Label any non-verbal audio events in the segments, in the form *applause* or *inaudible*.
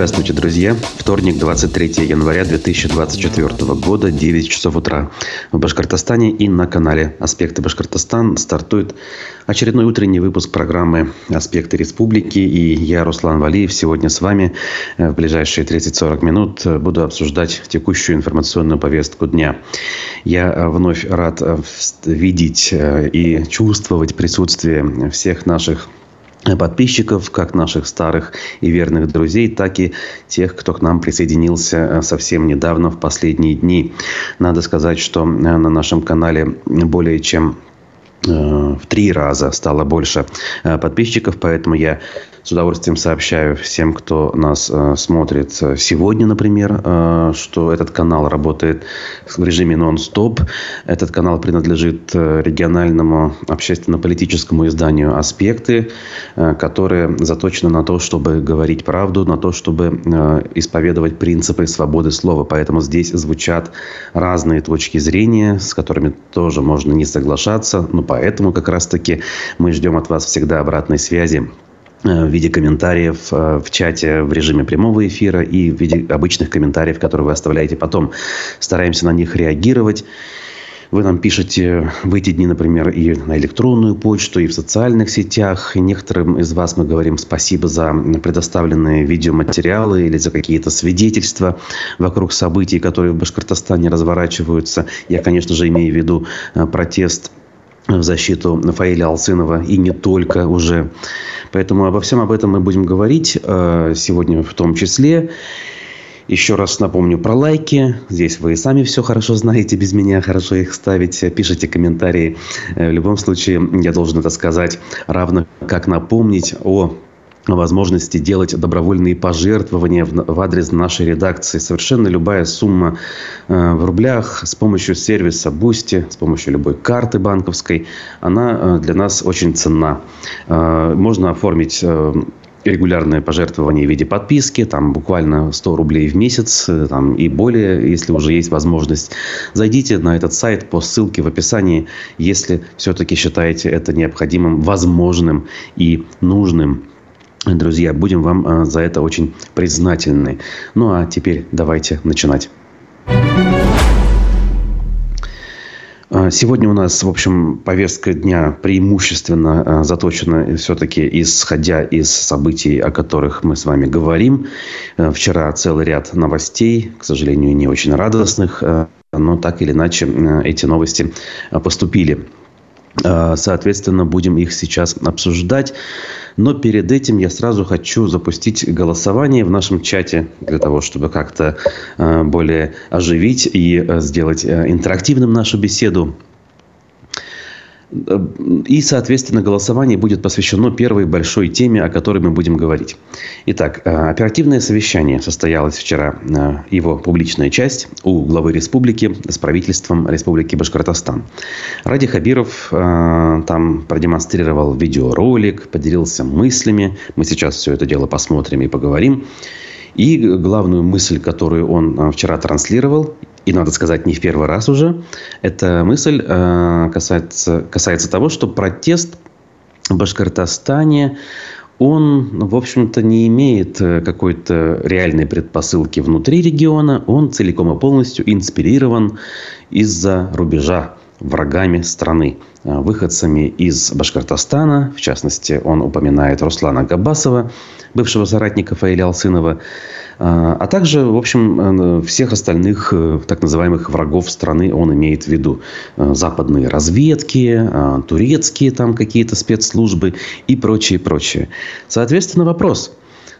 Здравствуйте, друзья. Вторник, 23 января 2024 года, 9 часов утра. В Башкортостане и на канале «Аспекты Башкортостан» стартует очередной утренний выпуск программы «Аспекты Республики». И я, Руслан Валиев, сегодня с вами в ближайшие 30-40 минут буду обсуждать текущую информационную повестку дня. Я вновь рад видеть и чувствовать присутствие всех наших подписчиков, как наших старых и верных друзей, так и тех, кто к нам присоединился э, совсем недавно, в последние дни. Надо сказать, что э, на нашем канале более чем в три раза стало больше подписчиков, поэтому я с удовольствием сообщаю всем, кто нас э, смотрит сегодня, например, э, что этот канал работает в режиме нон-стоп. Этот канал принадлежит э, региональному общественно-политическому изданию «Аспекты», э, которое заточено на то, чтобы говорить правду, на то, чтобы э, исповедовать принципы свободы слова. Поэтому здесь звучат разные точки зрения, с которыми тоже можно не соглашаться. Но поэтому как раз-таки мы ждем от вас всегда обратной связи Э, в виде комментариев э, в чате в режиме прямого эфира и в виде обычных комментариев, которые вы оставляете потом. Стараемся на них реагировать. Вы нам пишете в эти дни, например, и на электронную почту, и в социальных сетях. И некоторым из вас мы говорим спасибо за предоставленные видеоматериалы или за какие-то свидетельства вокруг событий, которые в Башкортостане разворачиваются. Я, конечно же, имею в виду э, протест в защиту Фаиля Алсынова и не только уже. Поэтому обо всем об этом мы будем говорить э, сегодня в том числе. Еще раз напомню про лайки. Здесь вы сами все хорошо знаете, без меня хорошо их ставить. Пишите комментарии. Э, в любом случае, я должен это сказать, равно как напомнить о возможности делать добровольные пожертвования в адрес нашей редакции. Совершенно любая сумма э, в рублях с помощью сервиса Boosty, с помощью любой карты банковской, она э, для нас очень ценна. Э, можно оформить регулярное пожертвование в виде подписки, там буквально 100 рублей в месяц там, и более, если уже есть возможность. Зайдите на этот сайт по ссылке в описании, если все-таки считаете это необходимым, возможным и нужным. Друзья, будем вам а, за это очень признательны. Ну а теперь давайте начинать. А, сегодня у нас, в общем, повестка дня преимущественно а, заточена все-таки исходя из событий, о которых мы с вами говорим. Вчера целый ряд новостей, к сожалению, не очень радостных, но так или иначе эти новости поступили. Соответственно, будем их сейчас обсуждать. Но перед этим я сразу хочу запустить голосование в нашем чате для того, чтобы как-то э, более оживить и э, сделать э, интерактивным нашу беседу. И, соответственно, голосование будет посвящено первой большой теме, о которой мы будем говорить. Итак, э, оперативное совещание состоялось вчера, э, его публичная часть у главы республики с правительством Республики Башкортостан. Ради Хабиров э, там продемонстрировал видеоролик, поделился мыслями. Мы сейчас все это дело посмотрим и поговорим. И главную мысль, которую он вчера транслировал, и надо сказать, не в первый раз уже, эта мысль э, касается, касается того, что протест в Башкортостане, он, в общем-то, не имеет э, какой-то реальной предпосылки внутри региона. Он целиком и полностью инспирирован из-за рубежа врагами страны, э, выходцами из Башкортостана. В частности, он упоминает Руслана Габасова, бывшего соратника Фаиля Алсынова, а, а также, в общем, э, всех остальных э, так называемых врагов страны он имеет в виду. Э, западные разведки, турецкие там какие-то спецслужбы и прочее, прочее. Соответственно, вопрос.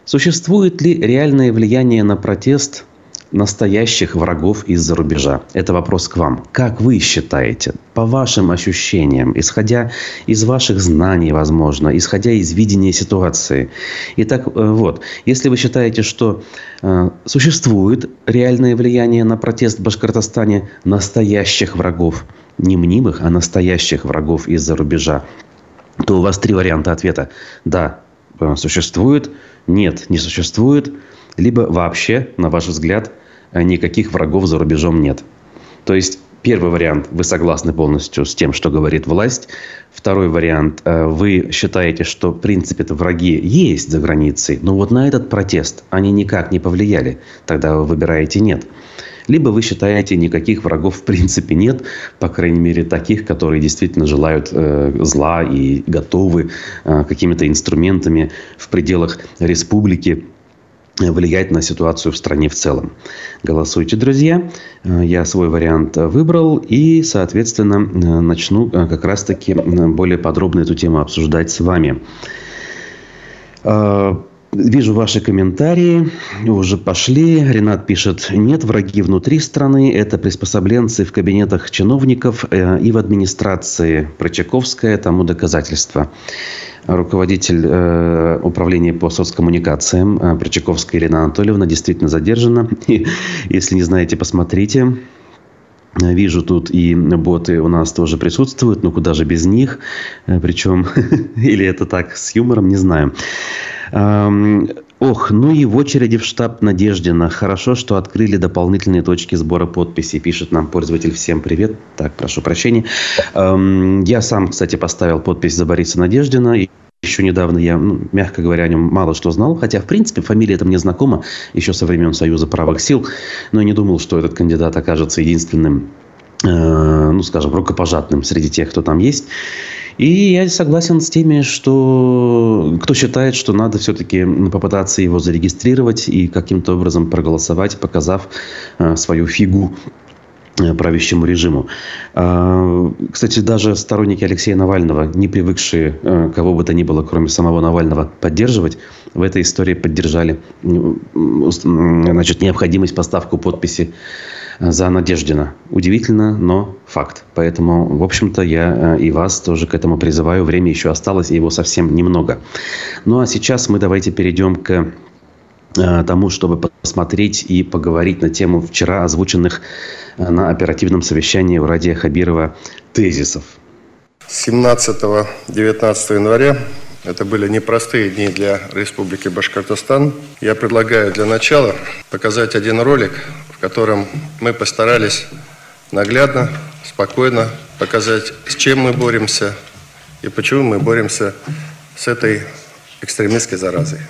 Существует ли реальное влияние на протест настоящих врагов из-за рубежа? Это вопрос к вам. Как вы считаете, по вашим ощущениям, исходя из ваших знаний, возможно, исходя из видения ситуации? Итак, э, вот, если вы считаете, что э, существует реальное влияние на протест в Башкортостане настоящих врагов, не мнимых, а настоящих врагов из-за рубежа, то у вас три варианта ответа. Да, э, существует, нет, не существует, либо вообще, на ваш взгляд, никаких врагов за рубежом нет. То есть Первый вариант. Вы согласны полностью с тем, что говорит власть. Второй вариант. Э, вы считаете, что, в принципе-то, враги есть за границей. Но вот на этот протест они никак не повлияли. Тогда вы выбираете «нет». Либо вы считаете, никаких врагов в принципе нет, по крайней мере таких, которые действительно желают э, зла и готовы э, какими-то инструментами в пределах республики влиять на ситуацию в стране в целом. Голосуйте, друзья. Э, я свой вариант выбрал и, соответственно, э, начну э, как раз-таки более подробно эту тему обсуждать с вами. Вижу ваши комментарии, уже пошли. Ренат пишет, нет, враги внутри страны, это приспособленцы в кабинетах чиновников и в администрации. Прочаковская тому доказательство руководитель э, управления по соцкоммуникациям э, Причаковская Ирина Анатольевна действительно задержана. И, если не знаете, посмотрите. Вижу тут и боты у нас тоже присутствуют, но куда же без них? Э, Причем, *laughs* или это так, с юмором, не знаю. Ох, ну и в очереди в штаб Надеждина. Хорошо, что открыли дополнительные точки сбора подписей. Пишет нам пользователь. Всем привет. Так, прошу прощения. Я сам, кстати, поставил подпись за Бориса Надеждина. Еще недавно я, ну, мягко говоря, о нем мало что знал. Хотя, в принципе, фамилия эта мне знакома еще со времен Союза правых сил. Но я не думал, что этот кандидат окажется единственным, э, ну, скажем, рукопожатным среди тех, кто там есть. И я согласен с теми, что кто считает, что надо все-таки попытаться его зарегистрировать и каким-то образом проголосовать, показав э, свою фигу э, правящему режиму. А, кстати, даже сторонники Алексея Навального, не привыкшие э, кого бы то ни было, кроме самого Навального, поддерживать, в этой истории поддержали значит, необходимость поставку подписи за Надеждина. Удивительно, но факт. Поэтому, в общем-то, я э, и вас тоже к этому призываю. Время еще осталось, и его совсем немного. Ну, а сейчас мы давайте перейдем к э, тому, чтобы посмотреть и поговорить на тему вчера озвученных э, на оперативном совещании у Радия Хабирова тезисов. 17-19 января это были непростые дни для Республики Башкортостан. Я предлагаю для начала показать один ролик, в котором мы постарались наглядно, спокойно показать, с чем мы боремся и почему мы боремся с этой экстремистской заразой.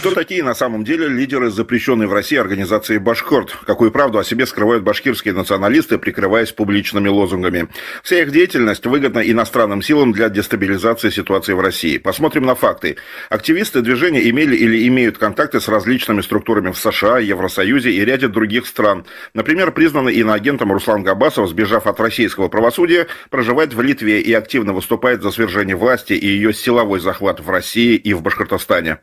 Кто такие на самом деле лидеры запрещенной в России организации «Башкорт»? Какую правду о себе скрывают башкирские националисты, прикрываясь публичными лозунгами? Вся их деятельность выгодна иностранным силам для дестабилизации ситуации в России. Посмотрим на факты. Активисты движения имели или имеют контакты с различными структурами в США, Евросоюзе и ряде других стран. Например, признанный иноагентом Руслан Габасов, сбежав от российского правосудия, проживает в Литве и активно выступает за свержение власти и ее силовой захват в России и в Башкортостане.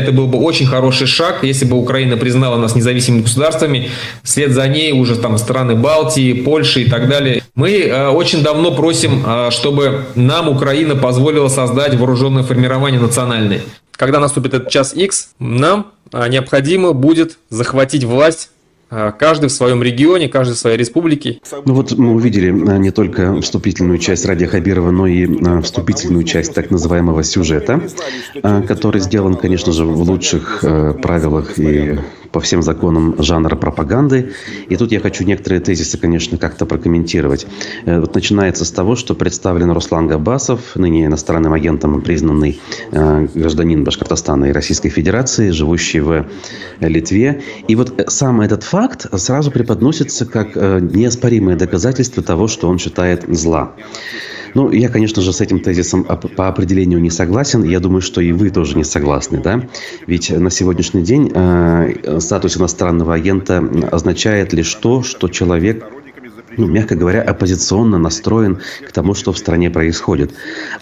Это был бы очень хороший шаг, если бы Украина признала нас независимыми государствами, вслед за ней уже там страны Балтии, Польши и так далее. Мы э, очень давно просим, э, чтобы нам Украина позволила создать вооруженное формирование национальное. Когда наступит этот час X, нам э, необходимо будет захватить власть каждый в своем регионе, каждый в своей республике. Ну вот мы увидели а, не только вступительную часть Ради Хабирова, но и а, вступительную часть так называемого сюжета, который сделан, конечно же, в лучших правилах и по всем законам жанра пропаганды. И тут я хочу некоторые тезисы, конечно, как-то прокомментировать. Э, вот начинается с того, что представлен Руслан Габасов, ныне иностранным агентом признанный э, гражданин Башкортостана и Российской Федерации, живущий в Литве. И вот э, сам этот факт сразу преподносится как неоспоримое доказательство того, что он считает зла. Ну, я, конечно же, с этим тезисом по определению не согласен. Я думаю, что и вы тоже не согласны, да? Ведь на сегодняшний день э, статус иностранного агента означает лишь то, что человек ну, мягко говоря, оппозиционно настроен к тому, что в стране происходит.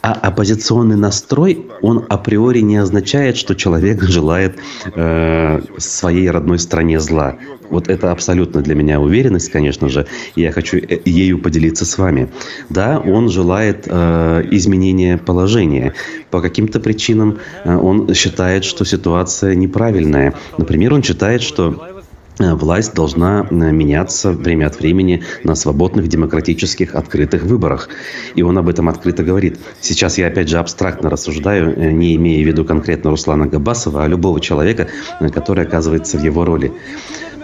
А оппозиционный настрой, он априори не означает, что человек желает э, своей родной стране зла. Вот это абсолютно для меня уверенность, конечно же, я хочу э, ею поделиться с вами. Да, он желает э, изменения положения. По каким-то причинам э, он считает, что ситуация неправильная. Например, он считает, что власть должна э, меняться время от времени на свободных, демократических, открытых выборах. И он об этом открыто говорит. Сейчас я опять же абстрактно рассуждаю, не имея в виду конкретно Руслана Габасова, а любого человека, который оказывается в его роли.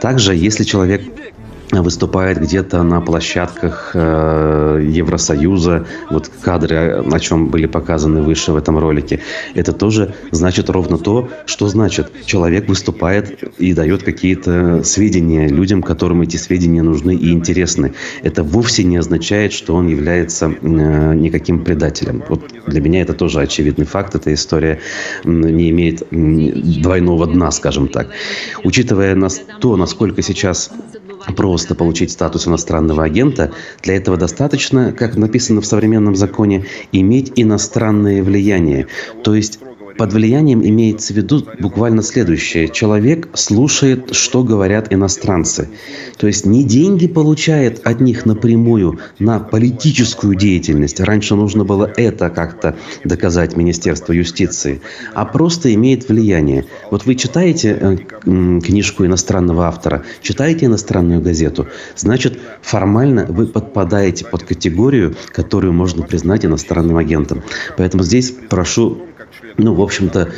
Также, если человек выступает где-то на площадках э, Евросоюза, вот кадры, о чем были показаны выше в этом ролике, это тоже значит ровно то, что значит. Человек выступает и дает какие-то сведения людям, которым эти сведения нужны и интересны. Это вовсе не означает, что он является э, никаким предателем. Вот для меня это тоже очевидный факт. Эта история не имеет двойного дна, скажем так. Учитывая нас, то, насколько сейчас просто получить статус иностранного агента. Для этого достаточно, как написано в современном законе, иметь иностранное влияние. То есть под влиянием имеется в виду буквально следующее. Человек слушает, что говорят иностранцы. То есть не деньги получает от них напрямую на политическую деятельность. Раньше нужно было это как-то доказать Министерству юстиции. А просто имеет влияние. Вот вы читаете э, книжку иностранного автора, читаете иностранную газету, значит формально вы подпадаете под категорию, которую можно признать иностранным агентом. Поэтому здесь прошу ну, в общем-то,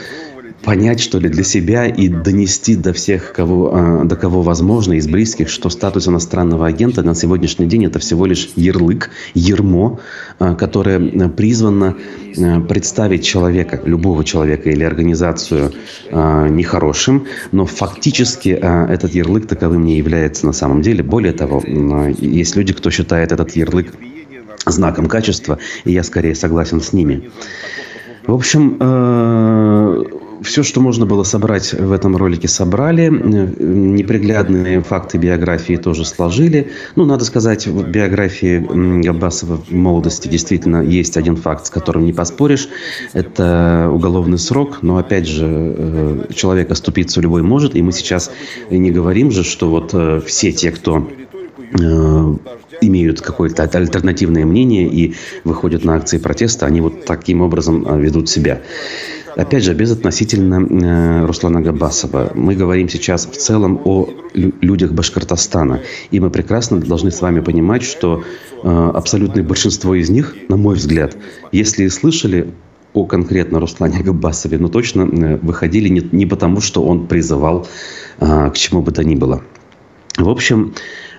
понять, что ли, для себя и донести до всех, кого, а, до кого возможно, из близких, что статус иностранного агента на сегодняшний день это всего лишь ярлык, ермо, а, которое призвано а, представить человека, любого человека или организацию нехорошим, но фактически этот ярлык таковым не является на самом деле. Более того, есть люди, кто считает этот ярлык знаком качества, и я скорее согласен с ними. В общем, э, все, что можно было собрать в этом ролике, собрали. Неприглядные факты биографии тоже сложили. Ну, надо сказать, в биографии Габбасова в молодости действительно есть один факт, с которым не поспоришь. Это уголовный срок. Но, опять же, э, человек оступиться любой может. И мы сейчас не говорим же, что вот э, все те, кто имеют какое-то альтернативное мнение и выходят на акции протеста, они вот таким образом а, ведут себя. Опять же, безотносительно э, Руслана Габасова. Мы говорим сейчас в целом о людях Башкортостана. И мы прекрасно должны с вами понимать, что э, абсолютное большинство из них, на мой взгляд, если и слышали о конкретно Руслане Габасове, но точно э, выходили не, не потому, что он призывал э, к чему бы то ни было. В общем,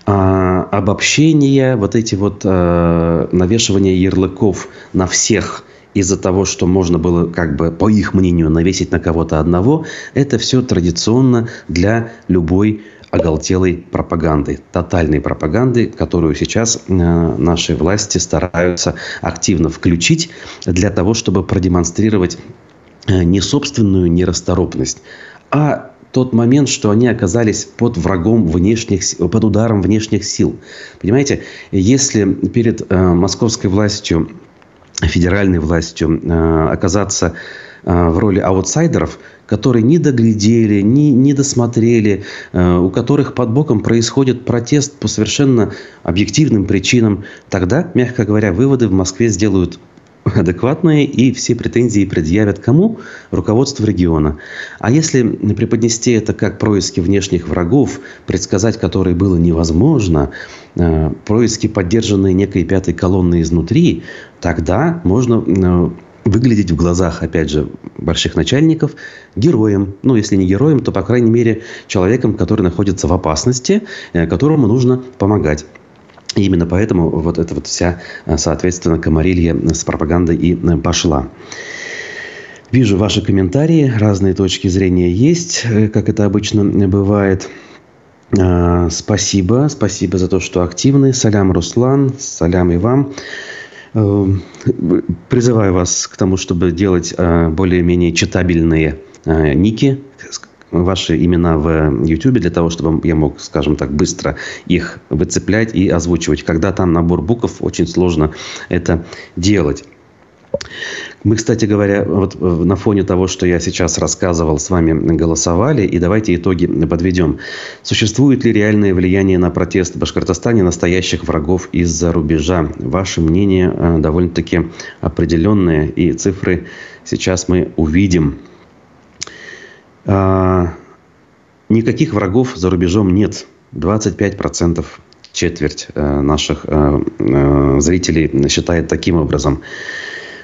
а, обобщение, вот эти вот а, навешивание ярлыков на всех из-за того, что можно было, как бы, по их мнению, навесить на кого-то одного, это все традиционно для любой оголтелой пропаганды, тотальной пропаганды, которую сейчас э, наши власти стараются активно включить для того, чтобы продемонстрировать э, не собственную нерасторопность, а тот момент, что они оказались под врагом внешних, под ударом внешних сил. Понимаете, если перед э, московской властью, федеральной властью э, оказаться э, в роли аутсайдеров, которые не доглядели, не, не досмотрели, э, у которых под боком происходит протест по совершенно объективным причинам, тогда, мягко говоря, выводы в Москве сделают адекватные и все претензии предъявят кому? Руководству региона. А если преподнести это как происки внешних врагов, предсказать которые было невозможно, э, происки, поддержанные некой пятой колонной изнутри, тогда можно э, выглядеть в глазах, опять же, больших начальников героем. Ну, если не героем, то, по крайней мере, человеком, который находится в опасности, э, которому нужно помогать. И именно поэтому вот эта вот вся, э, соответственно, комарилья с пропагандой и э, пошла. Вижу ваши комментарии, разные точки зрения есть, э, как это обычно бывает. Спасибо, спасибо за то, что активны. Салям, Руслан, салям и вам. Призываю вас к тому, чтобы делать более-менее читабельные ники, ваши имена в YouTube для того, чтобы я мог, скажем так, быстро их выцеплять и озвучивать. Когда там набор букв, очень сложно это делать. Мы, кстати говоря, вот на фоне того, что я сейчас рассказывал, с вами голосовали, и давайте итоги подведем. Существует ли реальное влияние на протест в Башкортостане настоящих врагов из-за рубежа? Ваше мнение э, довольно-таки определенное, и цифры сейчас мы увидим. А, никаких врагов за рубежом нет. 25% четверть э, наших э, э, зрителей считает таким образом.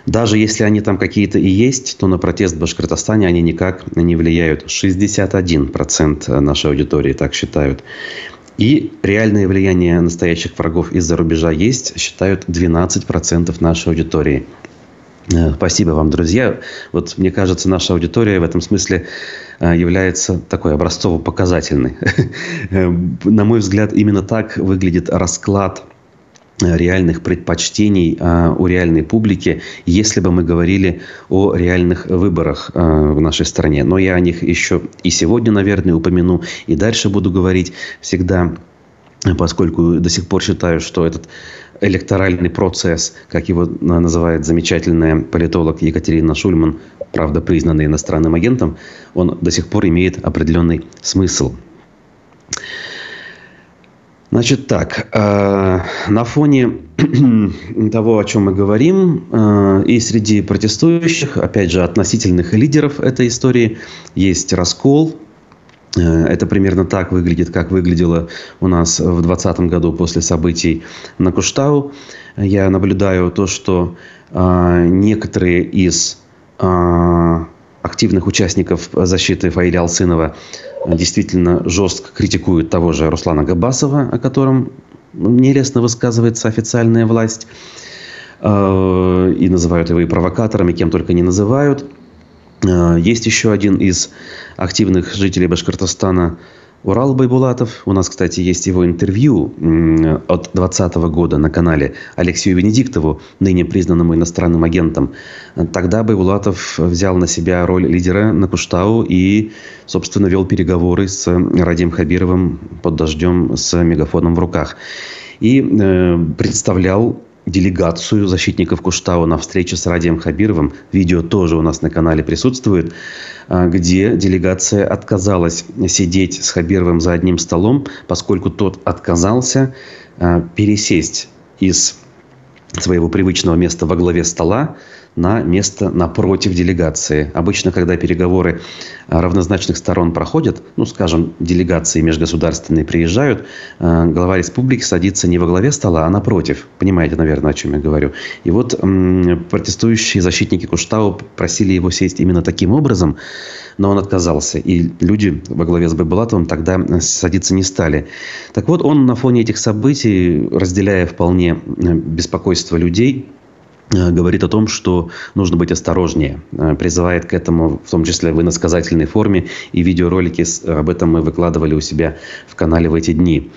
Даже если они там какие-то и есть, то на протест в Башкортостане они никак не влияют. 61% нашей аудитории так считают. И реальное влияние настоящих врагов из-за рубежа есть, считают 12% нашей аудитории. Э, спасибо вам, друзья. Вот мне кажется, наша аудитория в этом смысле э, является такой образцово-показательной. *laughs* Э, на мой взгляд, именно так выглядит расклад реальных предпочтений у реальной публики, если бы мы говорили о реальных выборах в нашей стране. Но я о них еще и сегодня, наверное, упомяну, и дальше буду говорить всегда, поскольку до сих пор считаю, что этот электоральный процесс, как его называет замечательная политолог Екатерина Шульман, правда признанный иностранным агентом, он до сих пор имеет определенный смысл. Значит так, э, на фоне *clears throat* того, о чем мы говорим, э, и среди протестующих, опять же, относительных лидеров этой истории, есть раскол, это примерно так выглядит, как выглядело у нас в 2020 году после событий на Куштау. Я наблюдаю то, что э, некоторые из э, активных участников защиты Фаиля Алсынова действительно жестко критикуют того же Руслана Габасова, о котором нелестно высказывается официальная власть, и называют его и провокатором, и кем только не называют – Э, есть еще один из активных жителей Башкортостана Урал Байбулатов. У нас, кстати, есть его интервью от 2020 года на канале Алексею Венедиктову, ныне признанному иностранным агентом. Тогда Байбулатов взял на себя роль лидера на Куштау и, собственно, вел переговоры с Радием Хабировым под дождем с мегафоном в руках. И э, представлял делегацию защитников Куштау на встрече с Радием Хабировым. Видео тоже у нас на канале присутствует, а, где делегация отказалась сидеть с Хабировым за одним столом, поскольку тот отказался а, пересесть из своего привычного места во главе стола на место напротив делегации. Обычно, когда переговоры равнозначных сторон проходят, ну, скажем, делегации межгосударственные приезжают, э, глава республики садится не во главе стола, а напротив. Понимаете, наверное, о чем я говорю. И вот протестующие защитники Куштау просили его сесть именно таким образом, но он отказался. И люди во главе с Байбулатовым тогда садиться не стали. Так вот, он на фоне этих событий, разделяя вполне беспокойство людей, говорит о том, что нужно быть осторожнее. Э, призывает к этому, в том числе в иносказательной форме. И видеоролики об этом мы выкладывали у себя в канале в эти дни.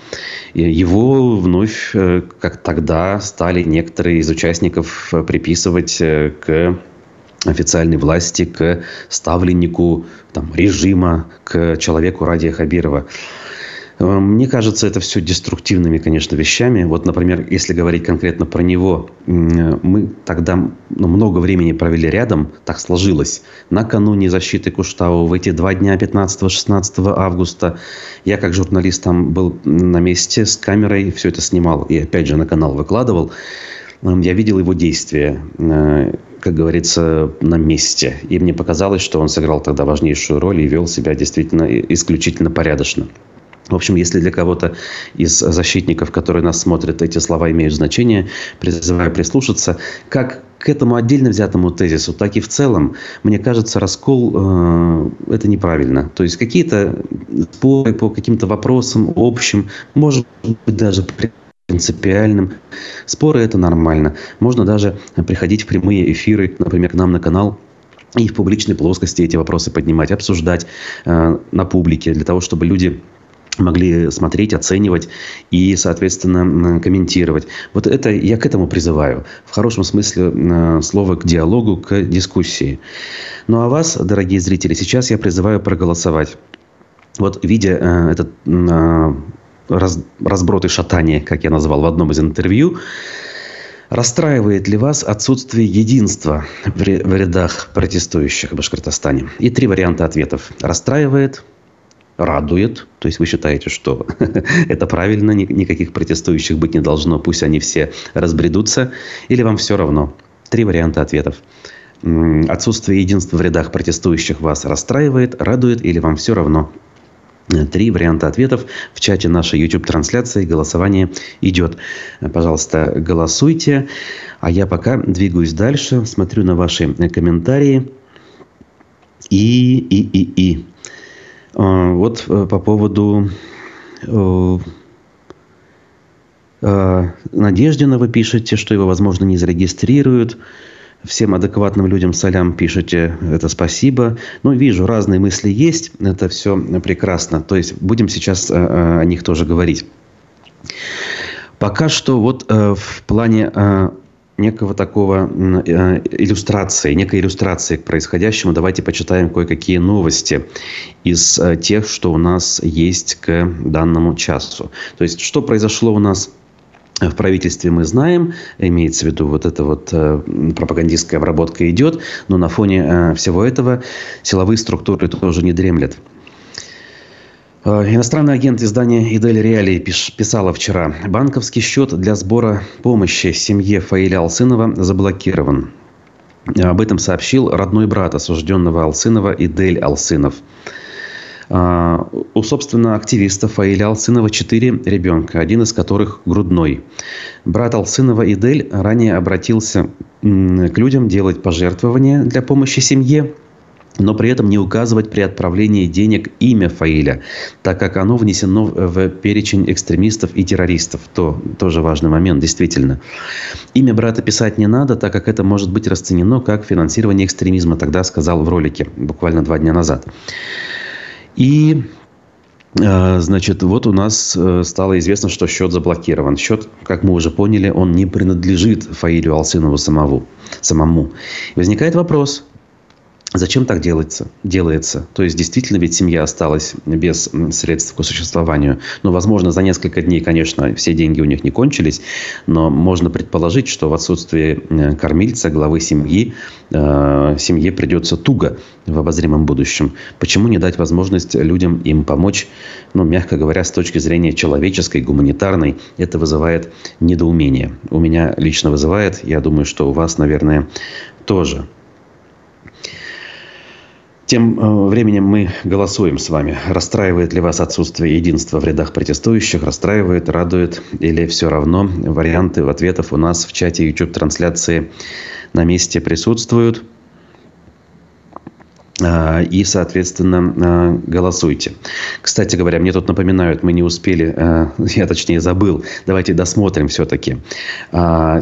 Его вновь, э, как тогда, стали некоторые из участников приписывать к официальной власти, к ставленнику там, режима, к человеку Радия Хабирова. Э, мне кажется, это все деструктивными, конечно, вещами. Вот, например, если говорить конкретно про него, мы тогда ну, много времени провели рядом, так сложилось. Накануне защиты Куштау, в эти два дня, 15-16 августа, я как журналист там был на месте с камерой, все это снимал и опять же на канал выкладывал. Я видел его действия э, как говорится, на месте. И мне показалось, что он сыграл тогда важнейшую роль и вел себя действительно исключительно порядочно. В общем, если для кого-то из защитников, которые нас смотрят, эти слова имеют значение, призываю прислушаться. Как к этому отдельно взятому тезису, так и в целом, мне кажется, раскол э, это неправильно. То есть какие-то споры по каким-то вопросам общим, может быть даже принципиальным. Споры это нормально. Можно даже приходить в прямые эфиры, например, к нам на канал и в публичной плоскости эти вопросы поднимать, обсуждать э, на публике, для того, чтобы люди могли смотреть, оценивать и, соответственно, комментировать. Вот это я к этому призываю. В хорошем смысле слова к диалогу, к дискуссии. Ну а вас, дорогие зрители, сейчас я призываю проголосовать. Вот видя э, этот э, раз, разброд и шатание, как я назвал в одном из интервью, Расстраивает ли вас отсутствие единства в рядах протестующих в Башкортостане? И три варианта ответов. Расстраивает, радует. То есть вы считаете, что *laughs* это правильно, никаких протестующих быть не должно, пусть они все разбредутся, или вам все равно? Три варианта ответов. Отсутствие единства в рядах протестующих вас расстраивает, радует или вам все равно? Три варианта ответов в чате нашей YouTube-трансляции. Голосование идет. Пожалуйста, голосуйте. А я пока двигаюсь дальше, смотрю на ваши комментарии. И, и, и, и. А, вот э, по поводу э, Э, Надеждина вы пишете, что его, возможно, не зарегистрируют. Всем адекватным людям солям пишете это спасибо. Ну, вижу, разные мысли есть. Это все прекрасно. То есть, будем сейчас о них тоже говорить. Пока что вот в плане некого такого э, иллюстрации, некой иллюстрации к происходящему, давайте почитаем кое-какие новости из э, тех, что у нас есть к данному часу. То есть, что произошло у нас в правительстве мы знаем, имеется в виду вот эта вот э, пропагандистская обработка идет, но на фоне всего этого силовые структуры тоже не дремлят. Э, иностранный агент издания «Идель Реалии» писала вчера. Банковский счет для сбора помощи семье Фаиля Алсынова заблокирован. Об этом сообщил родной брат осужденного Алсынова Идель Алсынов. Э, у, собственно, активиста Фаиля Алсынова четыре ребенка, один из которых грудной. Брат Алсынова Идель ранее обратился к людям делать пожертвования для помощи семье – но при этом не указывать при отправлении денег имя Фаиля, так как оно внесено в перечень экстремистов и террористов. То тоже важный момент, действительно. Имя брата писать не надо, так как это может быть расценено как финансирование экстремизма, тогда сказал в ролике, буквально два дня назад. И э, Значит, вот у нас э, стало известно, что счет заблокирован. Счет, как мы уже поняли, он не принадлежит Фаилю Алсынову самому. самому. Возникает вопрос, Зачем так делается? делается? То есть, действительно, ведь семья осталась без средств к существованию. Ну, возможно, за несколько дней, конечно, все деньги у них не кончились, но можно предположить, что в отсутствие э, кормильца, главы семьи, э, семье придется туго в обозримом будущем. Почему не дать возможность людям им помочь, ну, мягко говоря, с точки зрения человеческой, гуманитарной, это вызывает недоумение. У меня лично вызывает, я думаю, что у вас, наверное, тоже. Тем э, временем мы голосуем с вами. Расстраивает ли вас отсутствие единства в рядах протестующих? Расстраивает, радует или все равно? Варианты ответов у нас в чате YouTube-трансляции на месте присутствуют. А, и, соответственно, а, голосуйте. Кстати говоря, мне тут напоминают, мы не успели, а, *laughs* я точнее забыл, давайте досмотрим все-таки,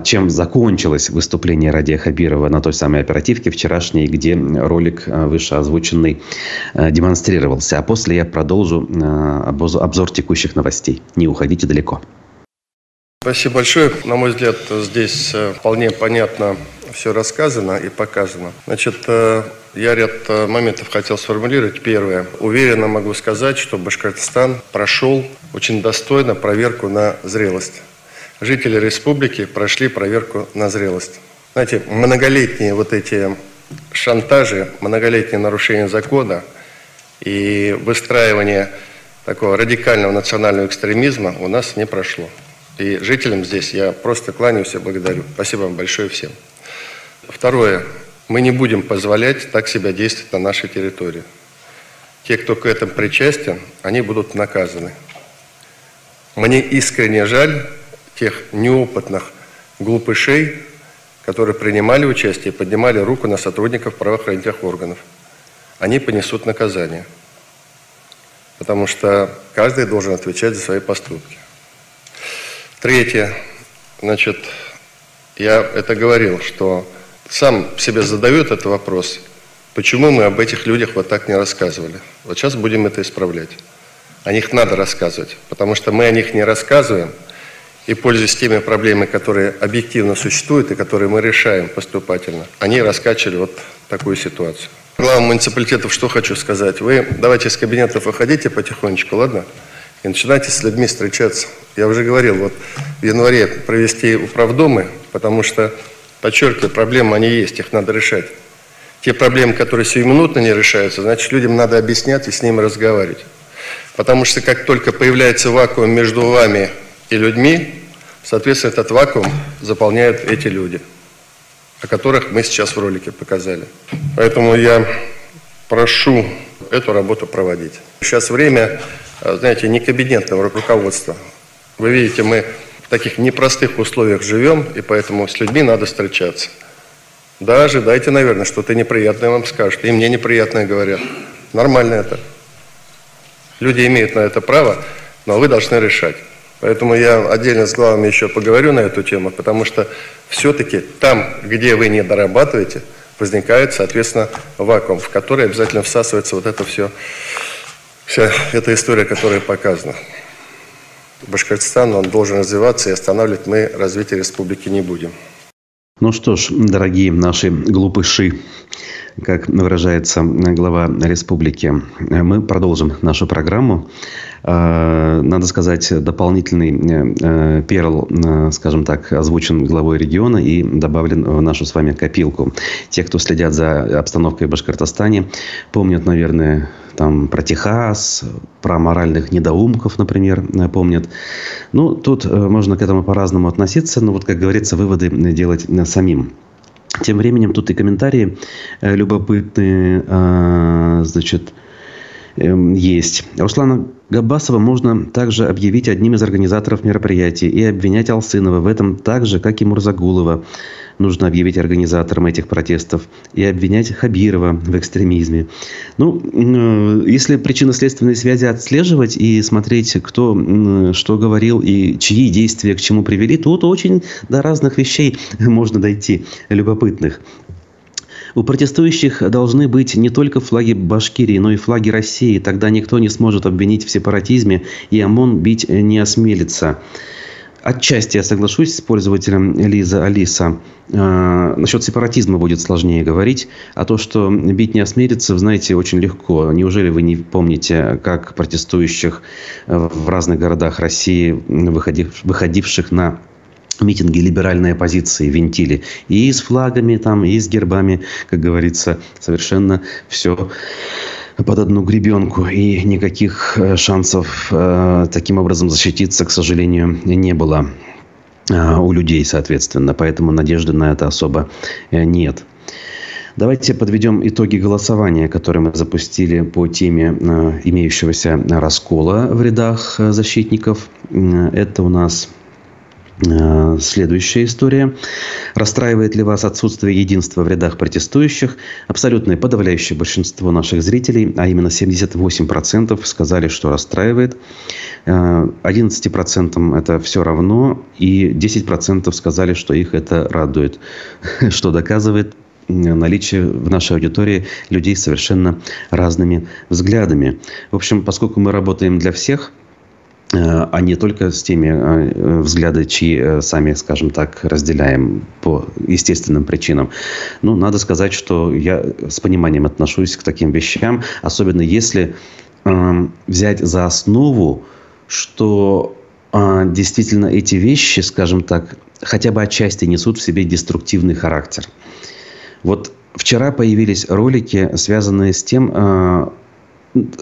чем закончилось выступление Радия Хабирова на той самой оперативке вчерашней, где ролик вышеозвученный демонстрировался. А после я продолжу обзор текущих новостей. Не уходите далеко. Спасибо большое. На мой взгляд, здесь э, вполне понятно все рассказано и показано. Значит, э, я ряд э, моментов хотел сформулировать. Первое. Уверенно могу сказать, что Башкортостан прошел очень достойно проверку на зрелость. Жители республики прошли проверку на зрелость. Знаете, многолетние вот эти шантажи, многолетние нарушения закона и выстраивание такого радикального национального экстремизма у нас не прошло. И жителям здесь я просто кланяюсь и благодарю. Спасибо вам большое всем. Второе. Мы не будем позволять так себя действовать на нашей территории. Те, кто к этому причастен, они будут наказаны. Мне искренне жаль тех неопытных глупышей, которые принимали участие и поднимали руку на сотрудников правоохранительных органов. Они понесут наказание. Потому что каждый должен отвечать за свои поступки. Третье. Значит, я это говорил, что сам себе задаю этот вопрос, почему мы об этих людях вот так не рассказывали. Вот сейчас будем это исправлять. О них надо рассказывать, потому что мы о них не рассказываем, и пользуясь теми проблемами, которые объективно существуют и которые мы решаем поступательно, они раскачивали вот такую ситуацию. Главам муниципалитетов что хочу сказать. Вы давайте из кабинетов выходите потихонечку, ладно? И начинайте с людьми встречаться. Я уже говорил, вот в январе провести управдомы, потому что Подчеркиваю, проблемы они есть, их надо решать. Те проблемы, которые сиюминутно не решаются, значит, людям надо объяснять и с ними разговаривать. Потому что как только появляется вакуум между вами и людьми, соответственно, этот вакуум заполняют эти люди, о которых мы сейчас в ролике показали. Поэтому я прошу эту работу проводить. Сейчас время, знаете, не кабинетного руководства. Вы видите, мы в таких непростых условиях живем, и поэтому с людьми надо встречаться. Да, ожидайте, наверное, что-то неприятное вам скажут, и мне неприятное говорят. Нормально это. Люди имеют на это право, но вы должны решать. Поэтому я отдельно с главами еще поговорю на эту тему, потому что все-таки там, где вы не дорабатываете, возникает, соответственно, вакуум, в который обязательно всасывается вот это все, вся эта история, которая показана. Башкортостан, он должен развиваться, и останавливать мы развитие республики не будем. Ну что ж, дорогие наши глупыши, как выражается глава республики, мы продолжим нашу программу. А, надо сказать, дополнительный э, э, перл, э, скажем так, озвучен главой региона и добавлен в нашу с вами копилку. Те, кто следят за обстановкой в Башкортостане, помнят, наверное, там про Техас, про моральных недоумков, например, помнят. Ну, тут можно к этому по-разному относиться, но вот, как говорится, выводы делать самим. Тем временем тут и комментарии любопытные, значит, есть. Руслана Габбасова можно также объявить одним из организаторов мероприятий и обвинять Алсынова в этом так же, как и Мурзагулова. Нужно объявить организатором этих протестов и обвинять Хабирова в экстремизме. Ну, э, если причинно-следственные связи отслеживать и смотреть, кто что говорил и чьи действия к чему привели, то очень до разных вещей *laughs* можно дойти, любопытных. У протестующих должны быть не только флаги Башкирии, но и флаги России. Тогда никто не сможет обвинить в сепаратизме, и ОМОН бить не осмелится. Отчасти я соглашусь с пользователем Лиза Алиса. Э, насчет сепаратизма будет сложнее говорить. А то, что бить не осмелится, знаете, очень легко. Неужели вы не помните, как протестующих в разных городах России, выходив, выходивших на митинги либеральной оппозиции винтили. И с флагами, там, и с гербами, как говорится, совершенно все под одну гребенку. И никаких э, шансов э, таким образом защититься, к сожалению, не было э, у людей, соответственно. Поэтому надежды на это особо э, нет. Давайте подведем итоги голосования, которые мы запустили по теме э, имеющегося раскола в рядах э, защитников. Это у нас следующая история. Расстраивает ли вас отсутствие единства в рядах протестующих? Абсолютное подавляющее большинство наших зрителей, а именно 78% сказали, что расстраивает. 11% э, это все равно. И 10% сказали, что их это радует. *laughs* Что доказывает наличие в нашей аудитории людей с совершенно разными взглядами. В общем, поскольку мы работаем для всех – Э, а не только с теми э, взгляды, чьи э, сами, скажем так, разделяем по естественным причинам. Ну, надо сказать, что я с пониманием отношусь к таким вещам, особенно если э, взять за основу, что э, действительно эти вещи, скажем так, хотя бы отчасти несут в себе деструктивный характер. Вот вчера появились ролики, связанные с тем, э,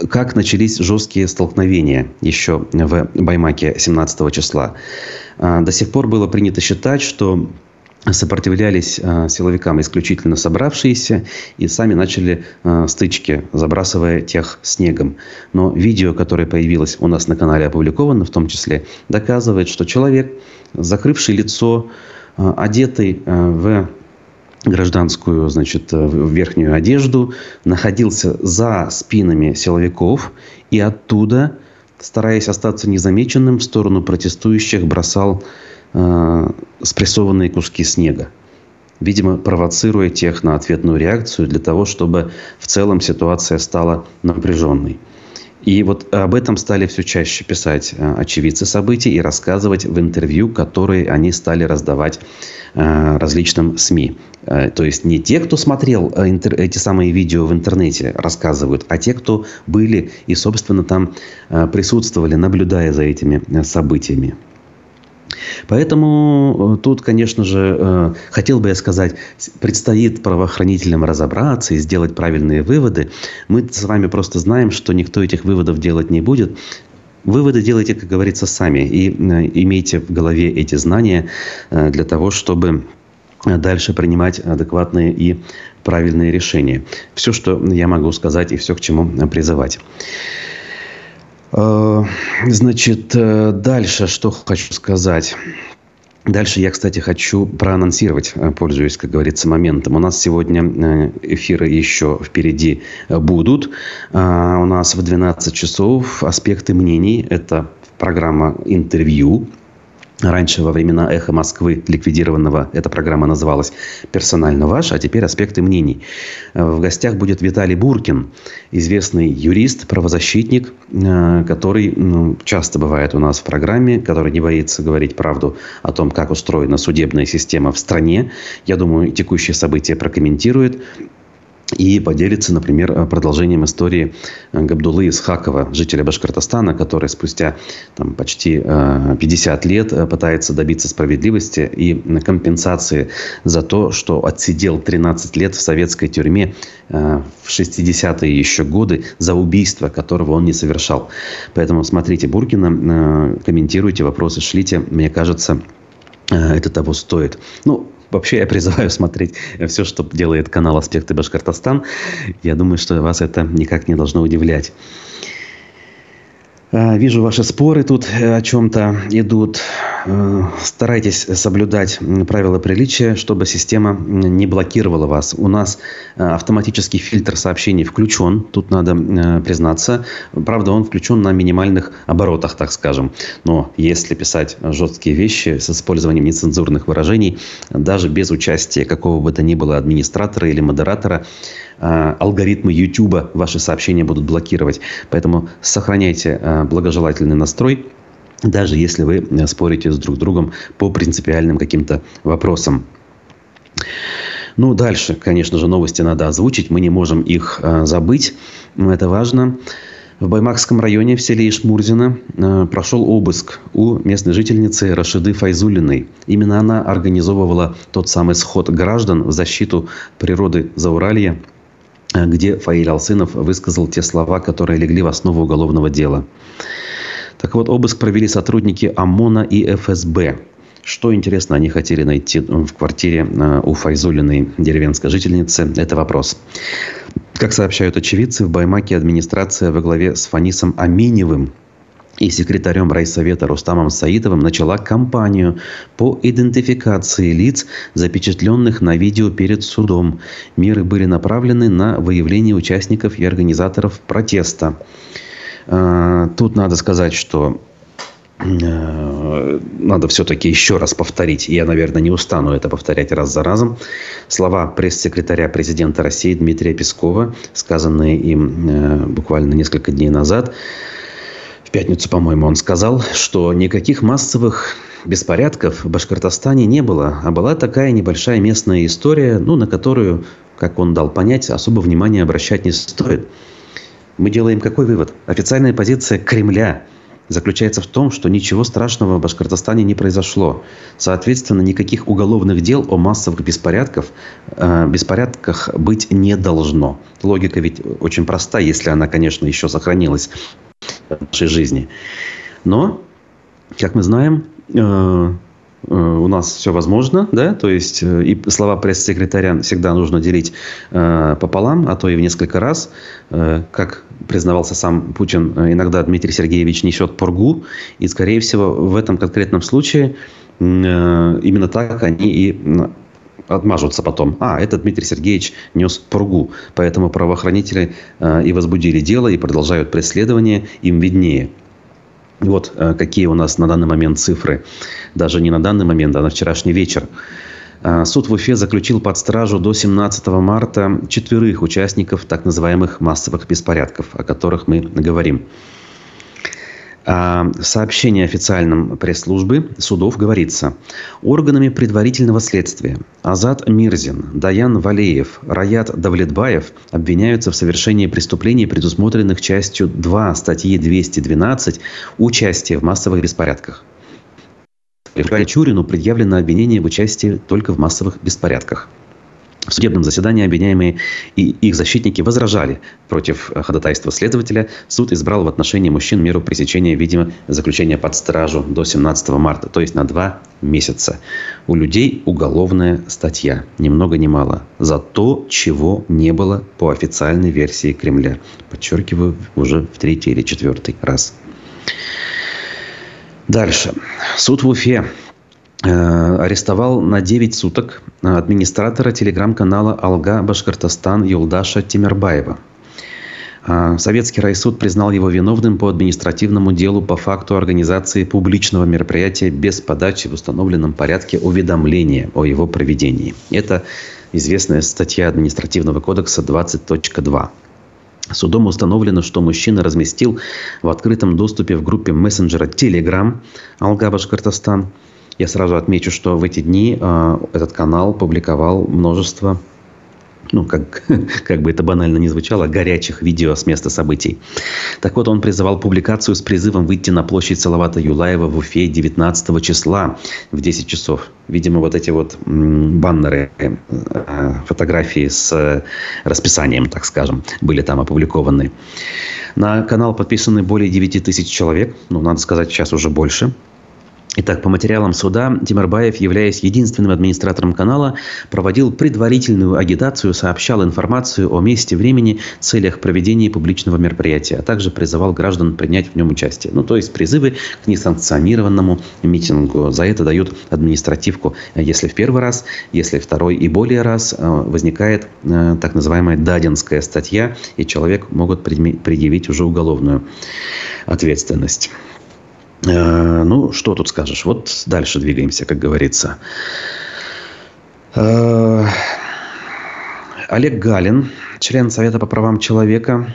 как начались жесткие столкновения еще в Баймаке 17 числа. А, до сих пор было принято считать, что сопротивлялись а, силовикам исключительно собравшиеся и сами начали а, стычки, забрасывая тех снегом. Но видео, которое появилось у нас на канале опубликовано, в том числе, доказывает, что человек, закрывший лицо, одетый в гражданскую, значит, э, верхнюю одежду, находился за спинами силовиков и оттуда, стараясь остаться незамеченным, в сторону протестующих бросал э, спрессованные куски снега. Видимо, провоцируя тех на ответную реакцию для того, чтобы в целом ситуация стала напряженной. И вот об этом стали все чаще писать э, очевидцы событий и рассказывать в интервью, которые они стали раздавать э, различным СМИ. Э, то есть не те, кто смотрел эти самые видео в интернете, рассказывают, а те, кто были и, собственно, там присутствовали, наблюдая за этими событиями. Поэтому э, тут, конечно же, э, хотел бы я сказать, предстоит правоохранителям разобраться и сделать правильные выводы. Мы с вами просто знаем, что никто этих выводов делать не будет. Выводы делайте, как говорится, сами и э, имейте в голове эти знания для того, чтобы дальше принимать адекватные и правильные решения. Все, что я могу сказать и все, к чему призывать. Э, значит, э, дальше что хочу сказать. Дальше я, кстати, хочу проанонсировать, э, пользуясь, как говорится, моментом. У нас сегодня эфиры еще впереди будут. У нас в 12 часов аспекты мнений. Это программа «Интервью», Раньше, во времена «Эхо Москвы» ликвидированного, эта программа называлась «Персонально ваш», а теперь «Аспекты мнений». В гостях будет Виталий Буркин, известный юрист, правозащитник, э, который ну, часто бывает у нас в программе, который не боится говорить правду о том, как устроена судебная система в стране. Я думаю, текущие события прокомментирует и поделится, например, э, продолжением истории э, Габдулы Исхакова, жителя Башкортостана, который спустя там, почти 50 э, лет пытается добиться справедливости и компенсации за то, что отсидел 13 лет в советской тюрьме в 60-е еще годы за убийство, которого он не совершал. Поэтому смотрите Буркина, комментируйте, вопросы шлите. Мне кажется, это того стоит. Ну, Вообще я призываю смотреть все, что делает канал «Аспекты Башкортостан». Я думаю, что вас это никак не должно удивлять. А, вижу ваши споры тут э, о чем-то идут. Э, старайтесь соблюдать правила приличия, чтобы система не блокировала вас. У нас э, автоматический фильтр сообщений включен, тут надо признаться. Правда, он включен на минимальных оборотах, так скажем. Но если писать жесткие вещи с использованием нецензурных выражений, даже без участия какого бы то ни было администратора или модератора, Э, алгоритмы YouTube ваши сообщения будут блокировать. Поэтому сохраняйте э, благожелательный настрой, даже если вы э, спорите с друг другом по принципиальным каким-то вопросам. Ну, дальше, конечно же, новости надо озвучить. Мы не можем их э, забыть. Это важно. В Баймакском районе в селе Ишмурзино э, прошел обыск у местной жительницы Рашиды Файзулиной. Именно она организовывала тот самый сход граждан в защиту природы Зауралья – где Фаиль Алсынов высказал те слова, которые легли в основу уголовного дела. Так вот, обыск провели сотрудники ОМОНа и ФСБ. Что интересно, они хотели найти в квартире э, у Файзулиной деревенской жительницы? Это вопрос. Как сообщают очевидцы, в Баймаке администрация во главе с Фанисом Аминевым и секретарем райсовета Рустамом Саидовым начала кампанию по идентификации лиц, запечатленных на видео перед судом. Меры были направлены на выявление участников и организаторов протеста. А, тут надо сказать, что э, надо все-таки еще раз повторить, я, наверное, не устану это повторять раз за разом, слова пресс-секретаря президента России Дмитрия Пескова, сказанные им э, буквально несколько дней назад, пятницу, по-моему, он сказал, что никаких массовых беспорядков в Башкортостане не было, а была такая небольшая местная история, ну, на которую, как он дал понять, особо внимания обращать не стоит. Мы делаем какой вывод? Официальная позиция Кремля заключается в том, что ничего страшного в Башкортостане не произошло. Соответственно, никаких уголовных дел о массовых беспорядках, э, беспорядках быть не должно. Логика ведь очень проста, если она, конечно, еще сохранилась нашей жизни. Но, как мы знаем, э, э, у нас все возможно, да, то есть э, и слова пресс-секретаря всегда нужно делить пополам, а то и в несколько раз. Как признавался сам Путин, иногда Дмитрий Сергеевич несет пургу, и, скорее всего, в этом конкретном случае именно так они и отмажутся потом. А, это Дмитрий Сергеевич нес пургу. Поэтому правоохранители э, и возбудили дело, и продолжают преследование. Им виднее. Вот э, какие у нас на данный момент цифры. Даже не на данный момент, а на вчерашний вечер. Э, суд в Уфе заключил под стражу до 17 марта четверых участников так называемых массовых беспорядков, о которых мы говорим. А, в сообщении официальном пресс-службы судов говорится, органами предварительного следствия Азат Мирзин, Даян Валеев, Раят Давлетбаев обвиняются в совершении преступлений, предусмотренных частью 2 статьи 212 «Участие в массовых беспорядках». Чурину предъявлено обвинение в участии только в массовых беспорядках. В судебном заседании обвиняемые и их защитники возражали против ходатайства следователя. Суд избрал в отношении мужчин меру пресечения, видимо, заключения под стражу до 17 марта, то есть на два месяца. У людей уголовная статья, ни много ни мало, за то, чего не было по официальной версии Кремля. Подчеркиваю, уже в третий или четвертый раз. Дальше. Суд в Уфе Э, арестовал на 9 суток администратора телеграм-канала «Алга Башкортостан» Юлдаша Тимирбаева. А, Советский райсуд признал его виновным по административному делу по факту организации публичного мероприятия без подачи в установленном порядке уведомления о его проведении. Это известная статья административного кодекса 20.2. Судом установлено, что мужчина разместил в открытом доступе в группе мессенджера Telegram Алга Башкортостан. Я сразу отмечу, что в эти дни э, этот канал публиковал множество ну, как, *laughs* как бы это банально не звучало, горячих видео с места событий. Так вот, он призывал публикацию с призывом выйти на площадь Салавата Юлаева в Уфе 19 числа в 10 часов. Видимо, вот эти вот баннеры, э, фотографии с расписанием, так скажем, были там опубликованы. На канал подписаны более 9 тысяч человек, ну, надо сказать, сейчас уже больше – Итак, по материалам суда Тимирбаев, являясь единственным администратором канала, проводил предварительную агитацию, сообщал информацию о месте, времени, целях проведения публичного мероприятия, а также призывал граждан принять в нем участие. Ну, то есть призывы к несанкционированному митингу. За это дают административку, если в первый раз, если второй и более раз э, возникает э, так называемая дадинская статья, и человек могут предъявить уже уголовную ответственность. Э, ну, что тут скажешь? Вот дальше двигаемся, как говорится. Э, Олег Галин, член Совета по правам человека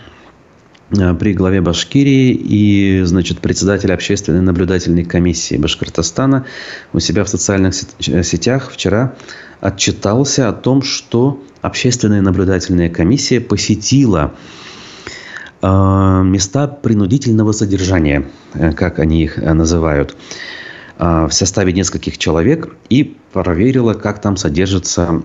э, при главе Башкирии и, значит, председатель общественной наблюдательной комиссии Башкортостана у себя в социальных сетях вчера отчитался о том, что общественная наблюдательная комиссия посетила места принудительного содержания, э, как они их э, называют, а, в составе нескольких человек и проверила, как там содержатся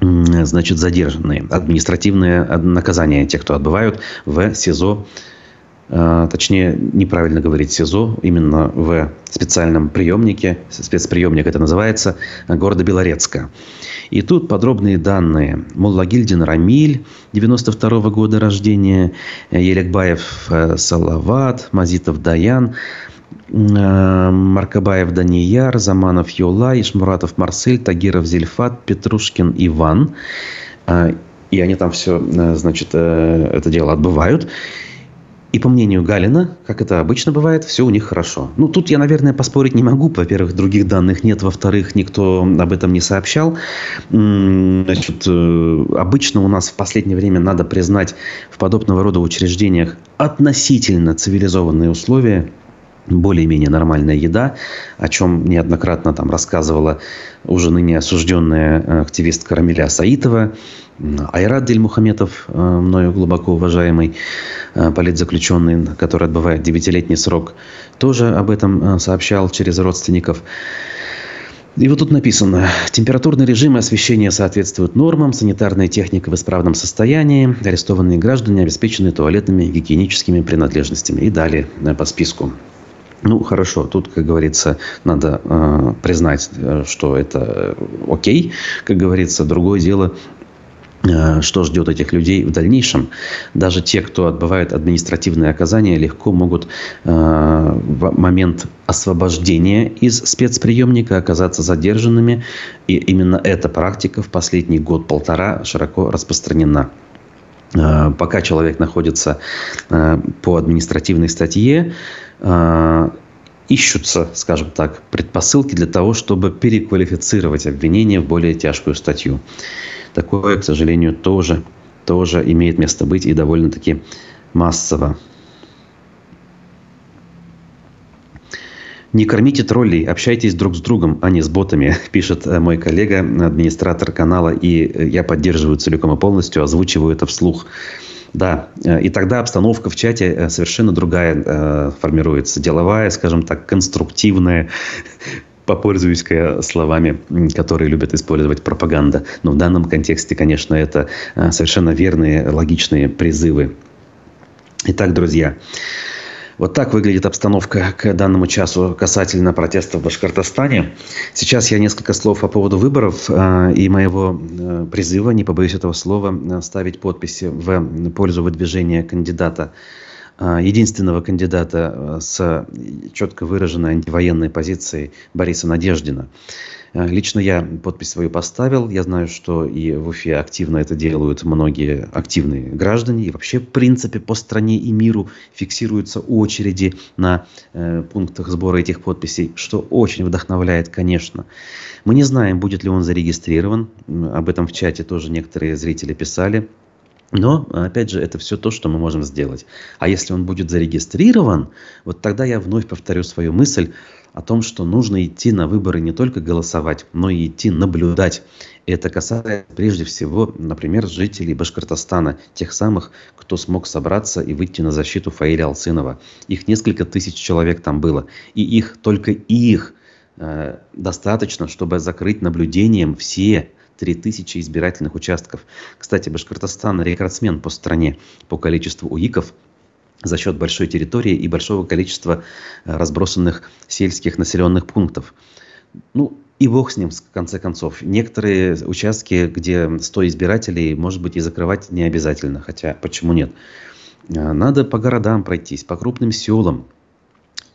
значит, задержанные, административные наказания тех, кто отбывают в СИЗО а, точнее, неправильно говорить СИЗО, именно в специальном приемнике, спецприемник это называется, города Белорецка. И тут подробные данные. Муллагильдин Рамиль, 92 -го года рождения, Елекбаев э, Салават, Мазитов Даян, э, Маркабаев Данияр, Заманов Юла, Ишмуратов Марсель, Тагиров Зельфат, Петрушкин Иван. А, и они там все, э, значит, это дело отбывают. И по мнению Галина, как это обычно бывает, все у них хорошо. Ну, тут я, наверное, поспорить не могу. Во-первых, других данных нет. Во-вторых, никто об этом не сообщал. Значит, э, обычно у нас в последнее время, надо признать, в подобного рода учреждениях относительно цивилизованные условия более-менее нормальная еда, о чем неоднократно там рассказывала уже ныне осужденная э, активистка Рамиля Саитова, Айрат Дель Мухаметов, э, мною глубоко уважаемый э, политзаключенный, который отбывает девятилетний срок, тоже об этом сообщал через родственников. И вот тут написано, температурный режим и освещение соответствуют нормам, санитарная техника в исправном состоянии, арестованные граждане обеспечены туалетными гигиеническими принадлежностями. И далее по списку. Ну, хорошо, тут, как говорится, надо э, признать, э, что это окей, как говорится. Другое дело, э, что ждет этих людей в дальнейшем. Даже те, кто отбывает административные оказания, легко могут э, в момент освобождения из спецприемника оказаться задержанными. И именно эта практика в последний год-полтора широко распространена. Э, пока человек находится э, по административной статье, э, ищутся, скажем так, предпосылки для того, чтобы переквалифицировать обвинение в более тяжкую статью. Такое, к сожалению, тоже, тоже имеет место быть и довольно-таки массово. Не кормите троллей, общайтесь друг с другом, а не с ботами, *laughs* пишет э, мой коллега, администратор канала, и э, я поддерживаю целиком и полностью, озвучиваю это вслух. Да, э, и тогда обстановка в чате совершенно другая формируется. Деловая, скажем так, конструктивная, *laughs* попользуюсь словами, которые любят использовать пропаганда. Но в данном контексте, конечно, это совершенно верные, логичные призывы. Итак, друзья, вот так выглядит обстановка к данному часу касательно протестов в Башкортостане. Сейчас я несколько слов по поводу выборов э, и моего э, призыва, не побоюсь этого слова, ставить подписи в пользу выдвижения кандидата единственного кандидата с четко выраженной антивоенной позицией Бориса Надеждина. А, лично я подпись свою поставил. Я знаю, что и в Уфе активно это делают многие активные граждане. И вообще, в принципе, по стране и миру фиксируются очереди на э, пунктах сбора этих подписей, что очень вдохновляет, конечно. Мы не знаем, будет ли он зарегистрирован. Об этом в чате тоже некоторые зрители писали. Но, опять же, это все то, что мы можем сделать. А если он будет зарегистрирован, вот тогда я вновь повторю свою мысль о том, что нужно идти на выборы не только голосовать, но и идти наблюдать. Это касается прежде всего, например, жителей Башкортостана, тех самых, кто смог собраться и выйти на защиту Фаиля Алцинова. Их несколько тысяч человек там было. И их, только их э, достаточно, чтобы закрыть наблюдением все 3000 избирательных участков. Кстати, Башкортостан рекордсмен по стране по количеству УИКов за счет большой территории и большого количества э, разбросанных сельских населенных пунктов. Ну, и бог с ним, в конце концов. Некоторые участки, где 100 избирателей, может быть, и закрывать не обязательно. Хотя, почему нет? Э, надо по городам пройтись, по крупным селам,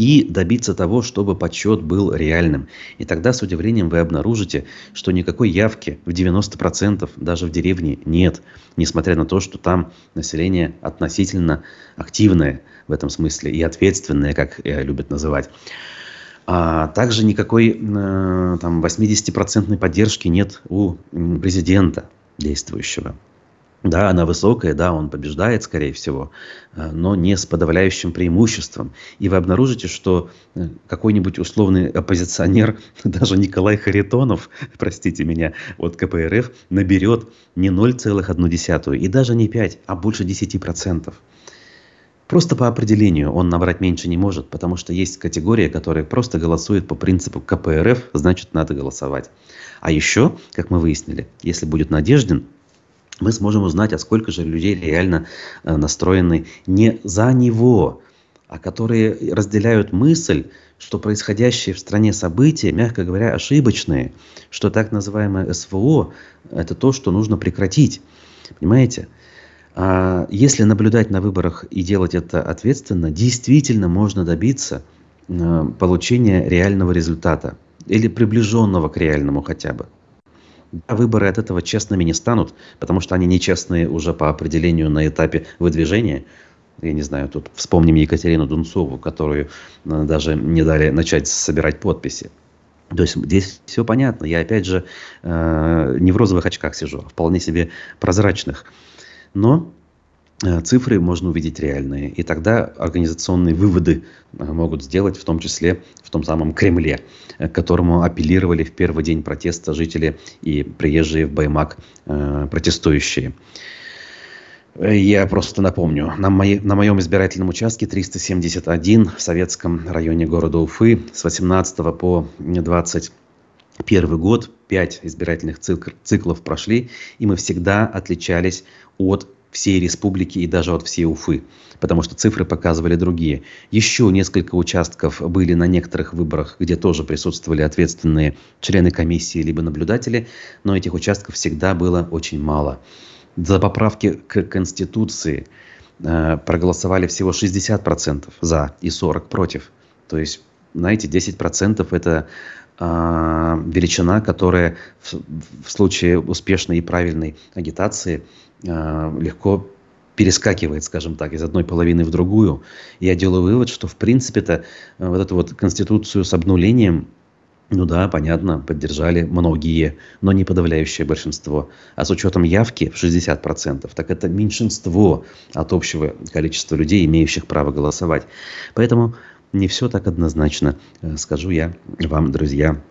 и добиться того, чтобы подсчет был реальным. И тогда с удивлением вы обнаружите, что никакой явки в 90% даже в деревне нет, несмотря на то, что там население относительно активное в этом смысле и ответственное, как любят называть. А также никакой э, там 80% поддержки нет у президента действующего. Да, она высокая, да, он побеждает, скорее всего, э, но не с подавляющим преимуществом. И вы обнаружите, что э, какой-нибудь условный оппозиционер, *laughs* даже Николай Харитонов, *laughs* простите меня, от КПРФ, наберет не 0,1 и даже не 5, а больше 10%. Просто по определению он набрать меньше не может, потому что есть категория, которая просто голосует по принципу КПРФ, значит надо голосовать. А еще, как мы выяснили, если будет Надеждин, мы сможем узнать, а сколько же людей реально э, настроены не за него, а которые разделяют мысль, что происходящие в стране события, мягко говоря, ошибочные, что так называемое СВО – это то, что нужно прекратить. Понимаете? А если наблюдать на выборах и делать это ответственно, действительно можно добиться э, получения реального результата или приближенного к реальному хотя бы. Да, выборы от этого честными не станут, потому что они нечестные уже по определению на этапе выдвижения. Я не знаю, тут вспомним Екатерину Дунцову, которую э, даже не дали начать собирать подписи. То есть здесь все понятно. Я опять же э, не в розовых очках сижу, а вполне себе прозрачных. Но цифры можно увидеть реальные. И тогда организационные выводы э, могут сделать, в том числе в том самом Кремле, э, к которому апеллировали в первый день протеста жители и приезжие в Баймак протестующие. Я просто напомню, на, моей, на моем избирательном участке 371 в советском районе города Уфы с 18 по 21 год 5 избирательных циклов прошли, и мы всегда отличались от всей республики и даже от всей Уфы, потому что цифры показывали другие. Еще несколько участков были на некоторых выборах, где тоже присутствовали ответственные члены комиссии либо наблюдатели, но этих участков всегда было очень мало. За поправки к Конституции э, проголосовали всего 60% за и 40% против. То есть, знаете, 10% это э, величина, которая в, в случае успешной и правильной агитации – а, легко перескакивает, скажем так, из одной половины в другую. Я делаю вывод, что в принципе-то э, вот эту вот конституцию с обнулением, ну да, понятно, поддержали многие, но не подавляющее большинство. А с учетом явки в 60%, так это меньшинство от общего количества людей, имеющих право голосовать. Поэтому не все так однозначно, э, скажу я вам, друзья,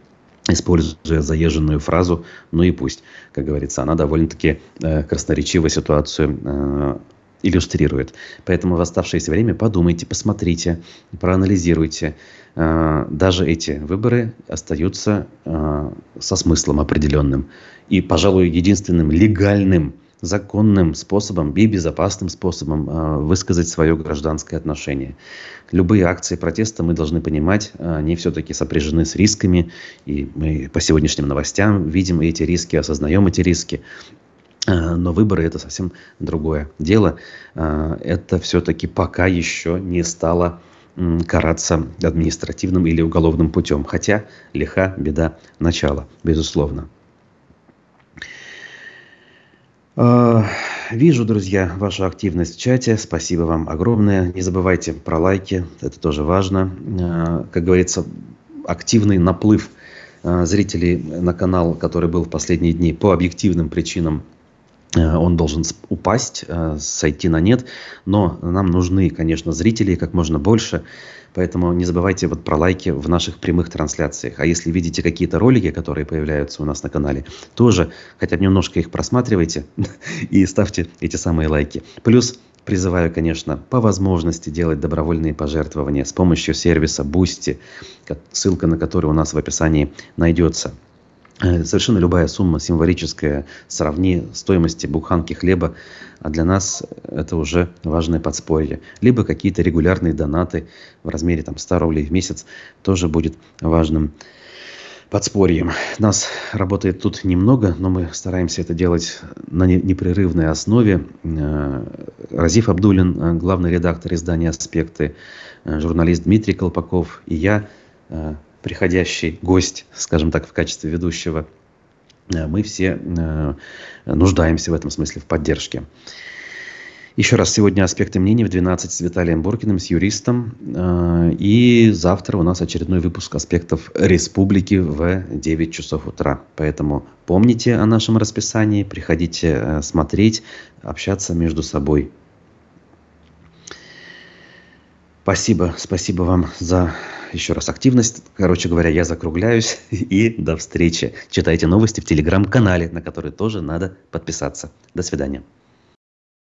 используя заезженную фразу «ну и пусть». Как говорится, она довольно-таки э, красноречиво ситуацию э, иллюстрирует. Поэтому в оставшееся время подумайте, посмотрите, проанализируйте. Э, даже эти выборы остаются э, со смыслом определенным. И, пожалуй, единственным легальным законным способом и безопасным способом э, высказать свое гражданское отношение. Любые акции протеста мы должны понимать, э, они все-таки сопряжены с рисками, и мы по сегодняшним новостям видим эти риски, осознаем эти риски. Но выборы это совсем другое дело. Это все-таки пока еще не стало караться административным или уголовным путем. Хотя лиха беда начала, безусловно. А, вижу, друзья, вашу активность в чате. Спасибо вам огромное. Не забывайте про лайки, это тоже важно. А, как говорится, активный наплыв а, зрителей на канал, который был в последние дни по объективным причинам Э, он должен упасть, э, сойти на нет. Но нам нужны, конечно, зрители как можно больше. Поэтому не забывайте вот про лайки в наших прямых трансляциях. А если видите какие-то ролики, которые появляются у нас на канале, тоже хотя бы немножко их просматривайте *laughs* и ставьте эти самые лайки. Плюс призываю, конечно, по возможности делать добровольные пожертвования с помощью сервиса Boosty, ссылка на который у нас в описании найдется. Э, совершенно любая сумма символическая сравни стоимости буханки хлеба, а для нас это уже важное подспорье. Либо какие-то регулярные донаты в размере там, 100 рублей в месяц тоже будет важным подспорьем. Нас работает тут немного, но мы стараемся это делать на непрерывной основе. Э, Разиф Абдулин, э, главный редактор издания «Аспекты», журналист Дмитрий Колпаков и я, приходящий гость, скажем так, в качестве ведущего, э, мы все э, нуждаемся в этом смысле в поддержке. Еще раз, сегодня аспекты мнений в 12 с Виталием Боркиным, с юристом. Э, и завтра у нас очередной выпуск аспектов республики в 9 часов утра. Поэтому помните о нашем расписании, приходите смотреть, общаться между собой. Спасибо, спасибо вам за еще раз активность. Короче говоря, я закругляюсь *laughs* и до встречи. Читайте новости в телеграм-канале, на который тоже надо подписаться. До свидания.